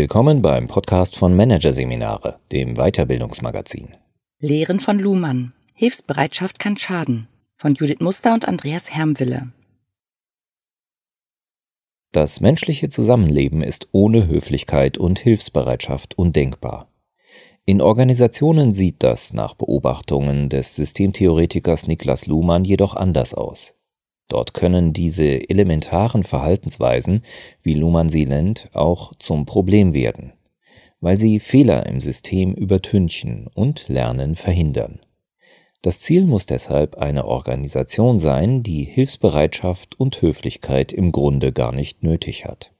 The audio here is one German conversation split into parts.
Willkommen beim Podcast von Managerseminare, dem Weiterbildungsmagazin. Lehren von Luhmann. Hilfsbereitschaft kann schaden. Von Judith Muster und Andreas Hermwille. Das menschliche Zusammenleben ist ohne Höflichkeit und Hilfsbereitschaft undenkbar. In Organisationen sieht das nach Beobachtungen des Systemtheoretikers Niklas Luhmann jedoch anders aus. Dort können diese elementaren Verhaltensweisen, wie Luhmann sie nennt, auch zum Problem werden, weil sie Fehler im System übertünchen und Lernen verhindern. Das Ziel muss deshalb eine Organisation sein, die Hilfsbereitschaft und Höflichkeit im Grunde gar nicht nötig hat.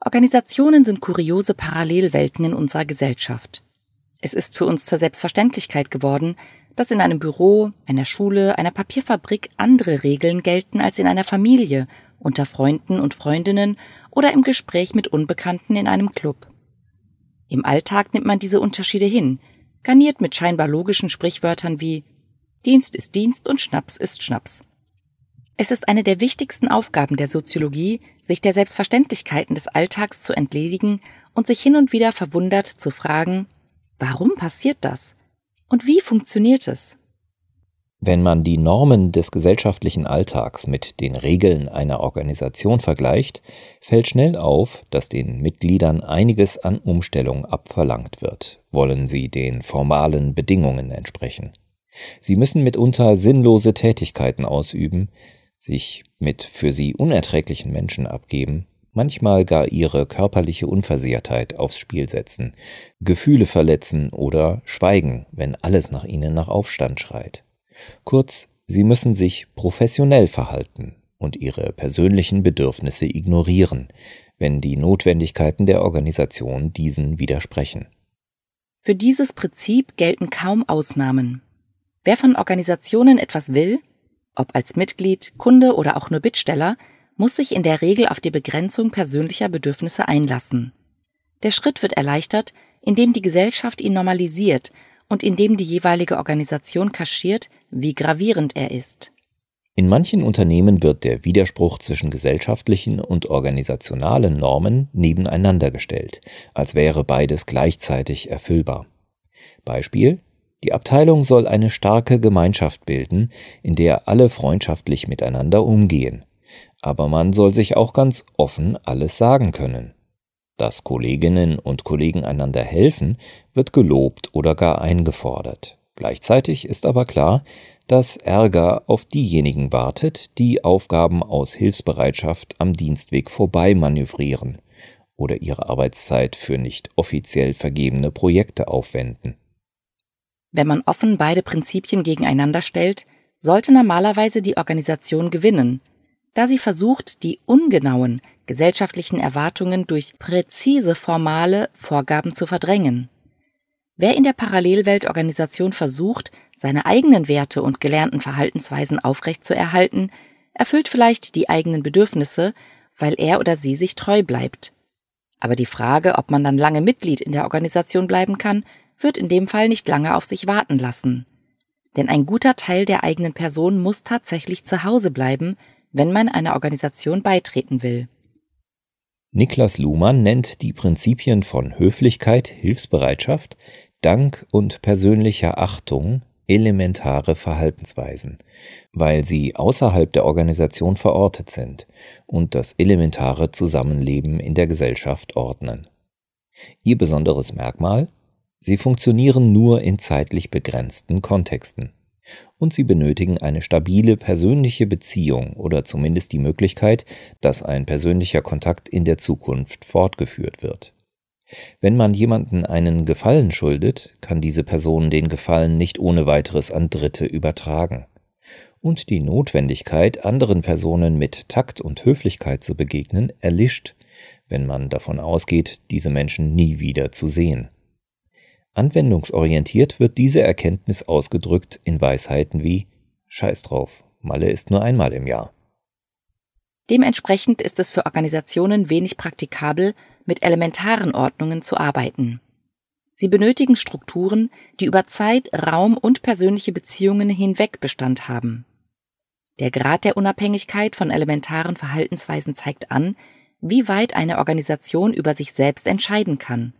Organisationen sind kuriose Parallelwelten in unserer Gesellschaft. Es ist für uns zur Selbstverständlichkeit geworden, dass in einem Büro, einer Schule, einer Papierfabrik andere Regeln gelten als in einer Familie, unter Freunden und Freundinnen oder im Gespräch mit Unbekannten in einem Club. Im Alltag nimmt man diese Unterschiede hin, garniert mit scheinbar logischen Sprichwörtern wie Dienst ist Dienst und Schnaps ist Schnaps. Es ist eine der wichtigsten Aufgaben der Soziologie, sich der Selbstverständlichkeiten des Alltags zu entledigen und sich hin und wieder verwundert zu fragen, warum passiert das? Und wie funktioniert es? Wenn man die Normen des gesellschaftlichen Alltags mit den Regeln einer Organisation vergleicht, fällt schnell auf, dass den Mitgliedern einiges an Umstellung abverlangt wird, wollen sie den formalen Bedingungen entsprechen. Sie müssen mitunter sinnlose Tätigkeiten ausüben, sich mit für sie unerträglichen Menschen abgeben, manchmal gar ihre körperliche Unversehrtheit aufs Spiel setzen, Gefühle verletzen oder schweigen, wenn alles nach ihnen nach Aufstand schreit. Kurz, sie müssen sich professionell verhalten und ihre persönlichen Bedürfnisse ignorieren, wenn die Notwendigkeiten der Organisation diesen widersprechen. Für dieses Prinzip gelten kaum Ausnahmen. Wer von Organisationen etwas will, ob als Mitglied, Kunde oder auch nur Bittsteller, muss sich in der Regel auf die Begrenzung persönlicher Bedürfnisse einlassen. Der Schritt wird erleichtert, indem die Gesellschaft ihn normalisiert und indem die jeweilige Organisation kaschiert, wie gravierend er ist. In manchen Unternehmen wird der Widerspruch zwischen gesellschaftlichen und organisationalen Normen nebeneinander gestellt, als wäre beides gleichzeitig erfüllbar. Beispiel Die Abteilung soll eine starke Gemeinschaft bilden, in der alle freundschaftlich miteinander umgehen aber man soll sich auch ganz offen alles sagen können. Dass Kolleginnen und Kollegen einander helfen, wird gelobt oder gar eingefordert. Gleichzeitig ist aber klar, dass Ärger auf diejenigen wartet, die Aufgaben aus Hilfsbereitschaft am Dienstweg vorbei manövrieren oder ihre Arbeitszeit für nicht offiziell vergebene Projekte aufwenden. Wenn man offen beide Prinzipien gegeneinander stellt, sollte normalerweise die Organisation gewinnen, da sie versucht, die ungenauen gesellschaftlichen Erwartungen durch präzise formale Vorgaben zu verdrängen. Wer in der Parallelweltorganisation versucht, seine eigenen Werte und gelernten Verhaltensweisen aufrechtzuerhalten, erfüllt vielleicht die eigenen Bedürfnisse, weil er oder sie sich treu bleibt. Aber die Frage, ob man dann lange Mitglied in der Organisation bleiben kann, wird in dem Fall nicht lange auf sich warten lassen. Denn ein guter Teil der eigenen Person muss tatsächlich zu Hause bleiben, wenn man einer Organisation beitreten will. Niklas Luhmann nennt die Prinzipien von Höflichkeit, Hilfsbereitschaft, Dank und persönlicher Achtung elementare Verhaltensweisen, weil sie außerhalb der Organisation verortet sind und das elementare Zusammenleben in der Gesellschaft ordnen. Ihr besonderes Merkmal? Sie funktionieren nur in zeitlich begrenzten Kontexten und sie benötigen eine stabile persönliche Beziehung oder zumindest die Möglichkeit, dass ein persönlicher Kontakt in der Zukunft fortgeführt wird. Wenn man jemanden einen Gefallen schuldet, kann diese Person den Gefallen nicht ohne weiteres an Dritte übertragen. Und die Notwendigkeit, anderen Personen mit Takt und Höflichkeit zu begegnen, erlischt, wenn man davon ausgeht, diese Menschen nie wieder zu sehen. Anwendungsorientiert wird diese Erkenntnis ausgedrückt in Weisheiten wie Scheiß drauf, Malle ist nur einmal im Jahr. Dementsprechend ist es für Organisationen wenig praktikabel, mit elementaren Ordnungen zu arbeiten. Sie benötigen Strukturen, die über Zeit, Raum und persönliche Beziehungen hinweg Bestand haben. Der Grad der Unabhängigkeit von elementaren Verhaltensweisen zeigt an, wie weit eine Organisation über sich selbst entscheiden kann.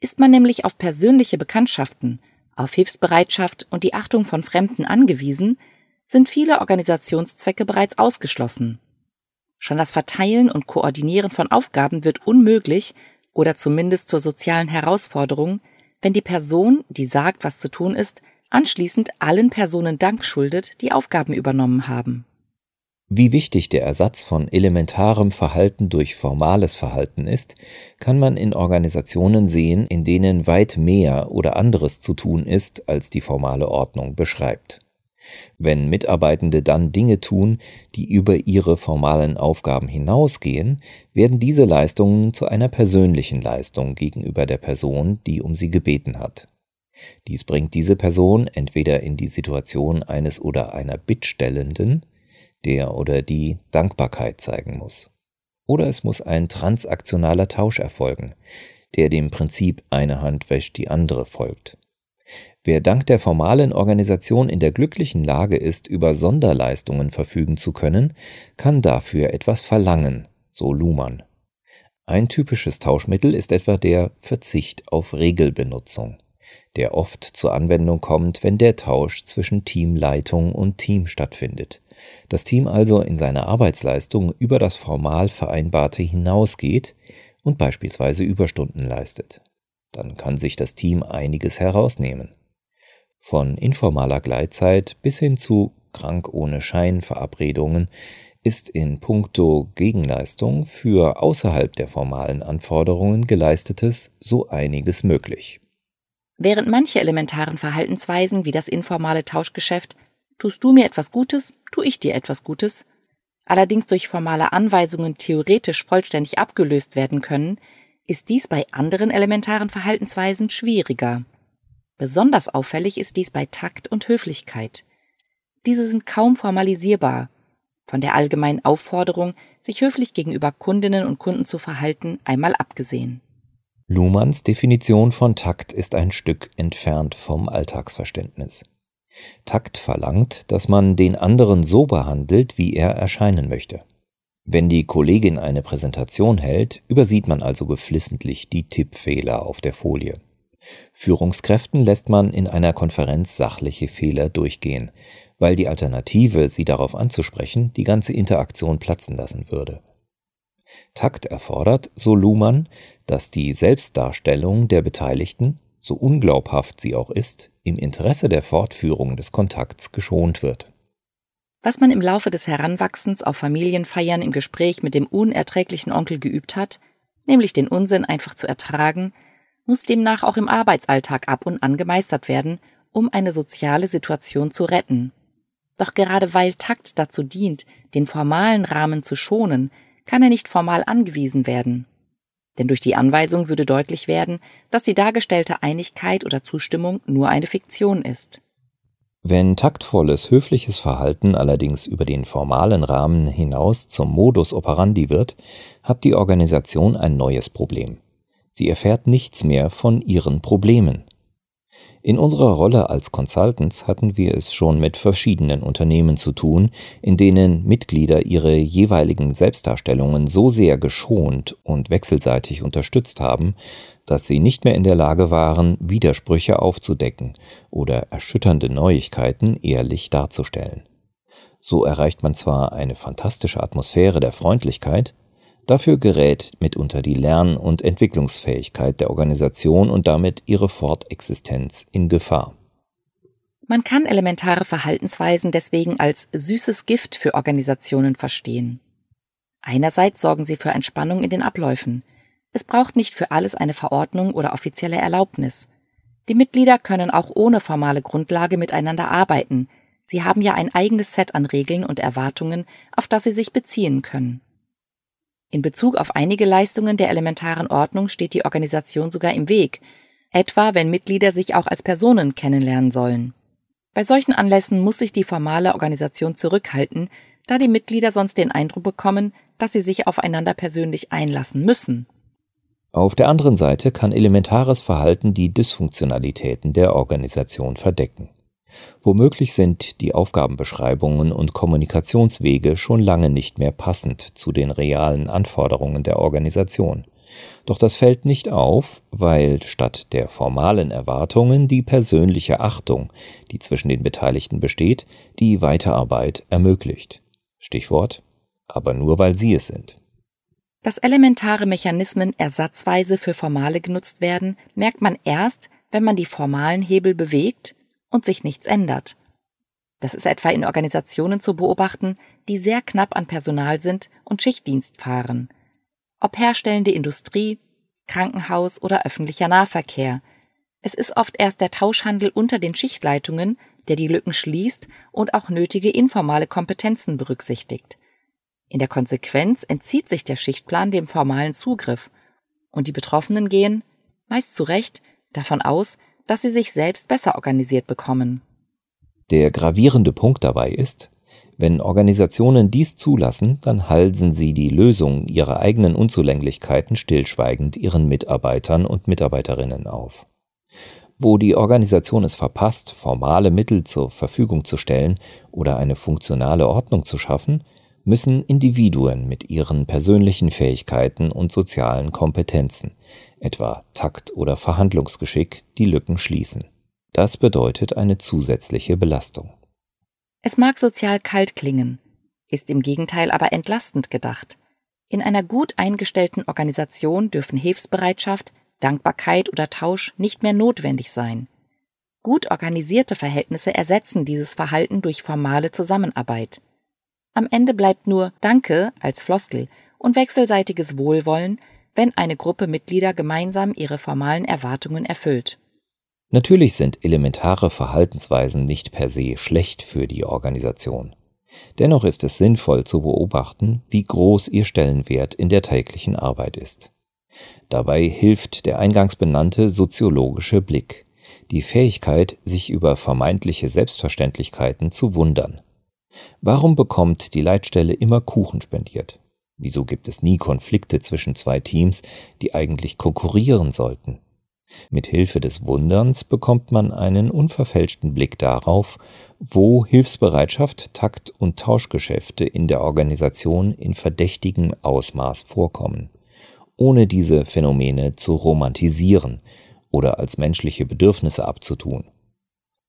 Ist man nämlich auf persönliche Bekanntschaften, auf Hilfsbereitschaft und die Achtung von Fremden angewiesen, sind viele Organisationszwecke bereits ausgeschlossen. Schon das Verteilen und Koordinieren von Aufgaben wird unmöglich oder zumindest zur sozialen Herausforderung, wenn die Person, die sagt, was zu tun ist, anschließend allen Personen Dank schuldet, die Aufgaben übernommen haben. Wie wichtig der Ersatz von elementarem Verhalten durch formales Verhalten ist, kann man in Organisationen sehen, in denen weit mehr oder anderes zu tun ist, als die formale Ordnung beschreibt. Wenn Mitarbeitende dann Dinge tun, die über ihre formalen Aufgaben hinausgehen, werden diese Leistungen zu einer persönlichen Leistung gegenüber der Person, die um sie gebeten hat. Dies bringt diese Person entweder in die Situation eines oder einer Bittstellenden, der oder die Dankbarkeit zeigen muss. Oder es muss ein transaktionaler Tausch erfolgen, der dem Prinzip eine Hand wäscht die andere folgt. Wer dank der formalen Organisation in der glücklichen Lage ist, über Sonderleistungen verfügen zu können, kann dafür etwas verlangen, so Luhmann. Ein typisches Tauschmittel ist etwa der Verzicht auf Regelbenutzung, der oft zur Anwendung kommt, wenn der Tausch zwischen Teamleitung und Team stattfindet das Team also in seiner Arbeitsleistung über das formal Vereinbarte hinausgeht und beispielsweise Überstunden leistet. Dann kann sich das Team einiges herausnehmen. Von informaler Gleitzeit bis hin zu krank ohne Schein Verabredungen ist in puncto Gegenleistung für außerhalb der formalen Anforderungen geleistetes so einiges möglich. Während manche elementaren Verhaltensweisen wie das informale Tauschgeschäft Tust du mir etwas Gutes, tu ich dir etwas Gutes, allerdings durch formale Anweisungen theoretisch vollständig abgelöst werden können, ist dies bei anderen elementaren Verhaltensweisen schwieriger. Besonders auffällig ist dies bei Takt und Höflichkeit. Diese sind kaum formalisierbar, von der allgemeinen Aufforderung, sich höflich gegenüber Kundinnen und Kunden zu verhalten, einmal abgesehen. Luhmanns Definition von Takt ist ein Stück entfernt vom Alltagsverständnis. Takt verlangt, dass man den anderen so behandelt, wie er erscheinen möchte. Wenn die Kollegin eine Präsentation hält, übersieht man also geflissentlich die Tippfehler auf der Folie. Führungskräften lässt man in einer Konferenz sachliche Fehler durchgehen, weil die Alternative, sie darauf anzusprechen, die ganze Interaktion platzen lassen würde. Takt erfordert, so Luhmann, dass die Selbstdarstellung der Beteiligten so unglaubhaft sie auch ist, im Interesse der Fortführung des Kontakts geschont wird. Was man im Laufe des Heranwachsens auf Familienfeiern im Gespräch mit dem unerträglichen Onkel geübt hat, nämlich den Unsinn einfach zu ertragen, muss demnach auch im Arbeitsalltag ab und an gemeistert werden, um eine soziale Situation zu retten. Doch gerade weil Takt dazu dient, den formalen Rahmen zu schonen, kann er nicht formal angewiesen werden denn durch die Anweisung würde deutlich werden, dass die dargestellte Einigkeit oder Zustimmung nur eine Fiktion ist. Wenn taktvolles, höfliches Verhalten allerdings über den formalen Rahmen hinaus zum Modus operandi wird, hat die Organisation ein neues Problem. Sie erfährt nichts mehr von ihren Problemen. In unserer Rolle als Consultants hatten wir es schon mit verschiedenen Unternehmen zu tun, in denen Mitglieder ihre jeweiligen Selbstdarstellungen so sehr geschont und wechselseitig unterstützt haben, dass sie nicht mehr in der Lage waren, Widersprüche aufzudecken oder erschütternde Neuigkeiten ehrlich darzustellen. So erreicht man zwar eine fantastische Atmosphäre der Freundlichkeit, Dafür gerät mitunter die Lern- und Entwicklungsfähigkeit der Organisation und damit ihre Fortexistenz in Gefahr. Man kann elementare Verhaltensweisen deswegen als süßes Gift für Organisationen verstehen. Einerseits sorgen sie für Entspannung in den Abläufen. Es braucht nicht für alles eine Verordnung oder offizielle Erlaubnis. Die Mitglieder können auch ohne formale Grundlage miteinander arbeiten. Sie haben ja ein eigenes Set an Regeln und Erwartungen, auf das sie sich beziehen können. In Bezug auf einige Leistungen der elementaren Ordnung steht die Organisation sogar im Weg, etwa wenn Mitglieder sich auch als Personen kennenlernen sollen. Bei solchen Anlässen muss sich die formale Organisation zurückhalten, da die Mitglieder sonst den Eindruck bekommen, dass sie sich aufeinander persönlich einlassen müssen. Auf der anderen Seite kann elementares Verhalten die Dysfunktionalitäten der Organisation verdecken. Womöglich sind die Aufgabenbeschreibungen und Kommunikationswege schon lange nicht mehr passend zu den realen Anforderungen der Organisation. Doch das fällt nicht auf, weil statt der formalen Erwartungen die persönliche Achtung, die zwischen den Beteiligten besteht, die Weiterarbeit ermöglicht. Stichwort aber nur weil sie es sind. Dass elementare Mechanismen ersatzweise für formale genutzt werden, merkt man erst, wenn man die formalen Hebel bewegt und sich nichts ändert. Das ist etwa in Organisationen zu beobachten, die sehr knapp an Personal sind und Schichtdienst fahren. Ob herstellende Industrie, Krankenhaus oder öffentlicher Nahverkehr. Es ist oft erst der Tauschhandel unter den Schichtleitungen, der die Lücken schließt und auch nötige informale Kompetenzen berücksichtigt. In der Konsequenz entzieht sich der Schichtplan dem formalen Zugriff, und die Betroffenen gehen, meist zu Recht, davon aus, dass sie sich selbst besser organisiert bekommen. Der gravierende Punkt dabei ist, wenn Organisationen dies zulassen, dann halsen sie die Lösung ihrer eigenen Unzulänglichkeiten stillschweigend ihren Mitarbeitern und Mitarbeiterinnen auf. Wo die Organisation es verpasst, formale Mittel zur Verfügung zu stellen oder eine funktionale Ordnung zu schaffen, müssen Individuen mit ihren persönlichen Fähigkeiten und sozialen Kompetenzen, etwa Takt oder Verhandlungsgeschick, die Lücken schließen. Das bedeutet eine zusätzliche Belastung. Es mag sozial kalt klingen, ist im Gegenteil aber entlastend gedacht. In einer gut eingestellten Organisation dürfen Hilfsbereitschaft, Dankbarkeit oder Tausch nicht mehr notwendig sein. Gut organisierte Verhältnisse ersetzen dieses Verhalten durch formale Zusammenarbeit. Am Ende bleibt nur Danke als Floskel und wechselseitiges Wohlwollen, wenn eine Gruppe Mitglieder gemeinsam ihre formalen Erwartungen erfüllt. Natürlich sind elementare Verhaltensweisen nicht per se schlecht für die Organisation. Dennoch ist es sinnvoll zu beobachten, wie groß ihr Stellenwert in der täglichen Arbeit ist. Dabei hilft der eingangs benannte soziologische Blick, die Fähigkeit, sich über vermeintliche Selbstverständlichkeiten zu wundern. Warum bekommt die Leitstelle immer Kuchen spendiert? Wieso gibt es nie Konflikte zwischen zwei Teams, die eigentlich konkurrieren sollten? Mit Hilfe des Wunderns bekommt man einen unverfälschten Blick darauf, wo Hilfsbereitschaft, Takt und Tauschgeschäfte in der Organisation in verdächtigem Ausmaß vorkommen, ohne diese Phänomene zu romantisieren oder als menschliche Bedürfnisse abzutun.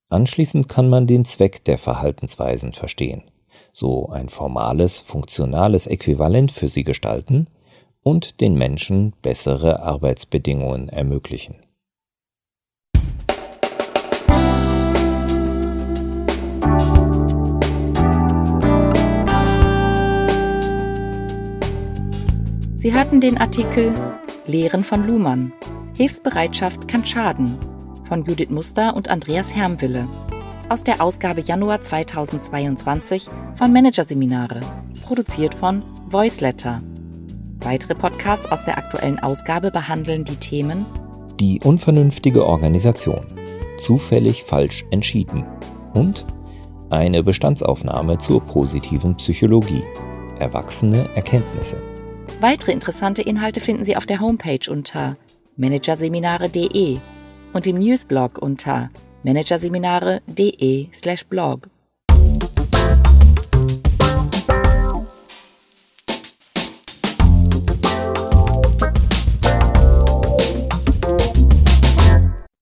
Anschließend kann man den Zweck der Verhaltensweisen verstehen so ein formales, funktionales Äquivalent für sie gestalten und den Menschen bessere Arbeitsbedingungen ermöglichen. Sie hörten den Artikel Lehren von Luhmann. Hilfsbereitschaft kann schaden von Judith Muster und Andreas Hermwille aus der Ausgabe Januar 2022 von Managerseminare, produziert von Voiceletter. Weitere Podcasts aus der aktuellen Ausgabe behandeln die Themen Die unvernünftige Organisation, zufällig falsch entschieden und eine Bestandsaufnahme zur positiven Psychologie, erwachsene Erkenntnisse. Weitere interessante Inhalte finden Sie auf der Homepage unter managerseminare.de und im Newsblog unter managerseminare.de/blog.